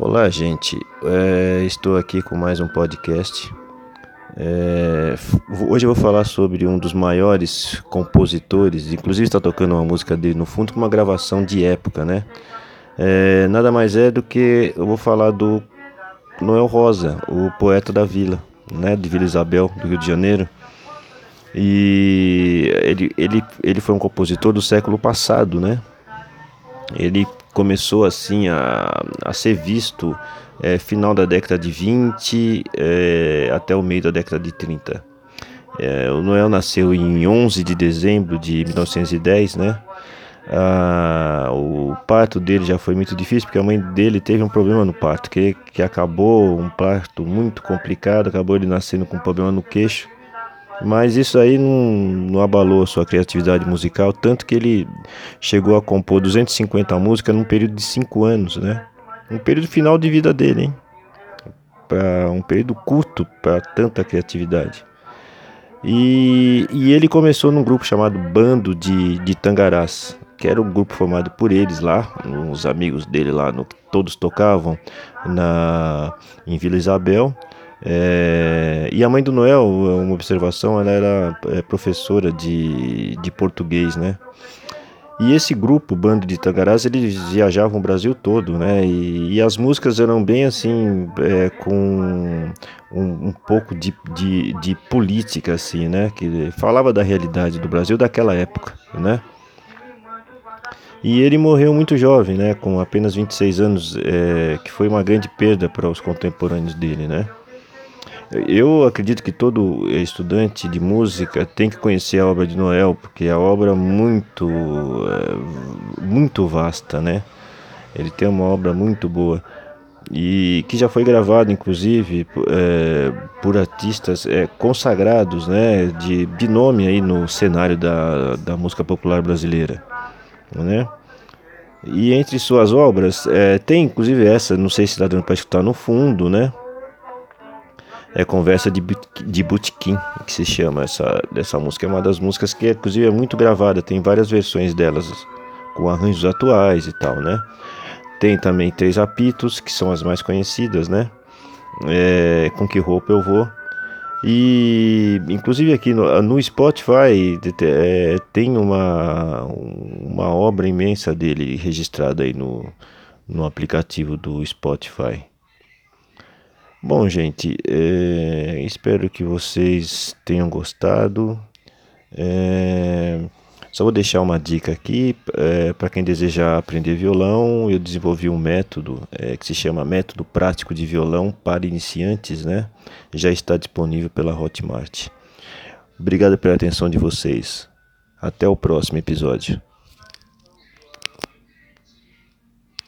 Olá, gente. É, estou aqui com mais um podcast. É, hoje eu vou falar sobre um dos maiores compositores, inclusive está tocando uma música dele no fundo com uma gravação de época, né? É, nada mais é do que eu vou falar do Noel Rosa, o poeta da vila, né? De Vila Isabel, do Rio de Janeiro. E ele, ele, ele foi um compositor do século passado, né? Ele começou assim a, a ser visto é, final da década de 20 é, até o meio da década de 30. É, o Noel nasceu em 11 de dezembro de 1910, né? Ah, o parto dele já foi muito difícil porque a mãe dele teve um problema no parto, que, que acabou um parto muito complicado, acabou ele nascendo com um problema no queixo. Mas isso aí não, não abalou a sua criatividade musical, tanto que ele chegou a compor 250 músicas num período de 5 anos, né? Um período final de vida dele, hein? Para um período curto para tanta criatividade. E, e, ele começou num grupo chamado Bando de, de Tangarás, que era um grupo formado por eles lá, os amigos dele lá, no, todos tocavam na, em Vila Isabel. É, e a mãe do Noel, uma observação, ela era é, professora de, de português, né? E esse grupo, Bando de Tangarás, eles viajavam o Brasil todo, né? E, e as músicas eram bem assim, é, com um, um pouco de, de, de, política, assim, né? Que falava da realidade do Brasil daquela época, né? E ele morreu muito jovem, né? Com apenas 26 anos, é, que foi uma grande perda para os contemporâneos dele, né? Eu acredito que todo estudante de música tem que conhecer a obra de Noel, porque é a obra muito, é, muito vasta, né? Ele tem uma obra muito boa e que já foi gravado, inclusive, é, por artistas é, consagrados, né? De, de nome aí no cenário da, da música popular brasileira, né? E entre suas obras, é, tem inclusive essa, não sei se dando para escutar no fundo, né? É Conversa de, de Butiquim, que se chama essa dessa música. É uma das músicas que, inclusive, é muito gravada, tem várias versões delas com arranjos atuais e tal, né? Tem também Três Apitos, que são as mais conhecidas, né? É, com que roupa eu vou? E inclusive aqui no, no Spotify é, tem uma, uma obra imensa dele registrada aí no, no aplicativo do Spotify. Bom, gente, é, espero que vocês tenham gostado. É, só vou deixar uma dica aqui é, para quem desejar aprender violão. Eu desenvolvi um método é, que se chama Método Prático de Violão para Iniciantes, né? Já está disponível pela Hotmart. Obrigado pela atenção de vocês. Até o próximo episódio.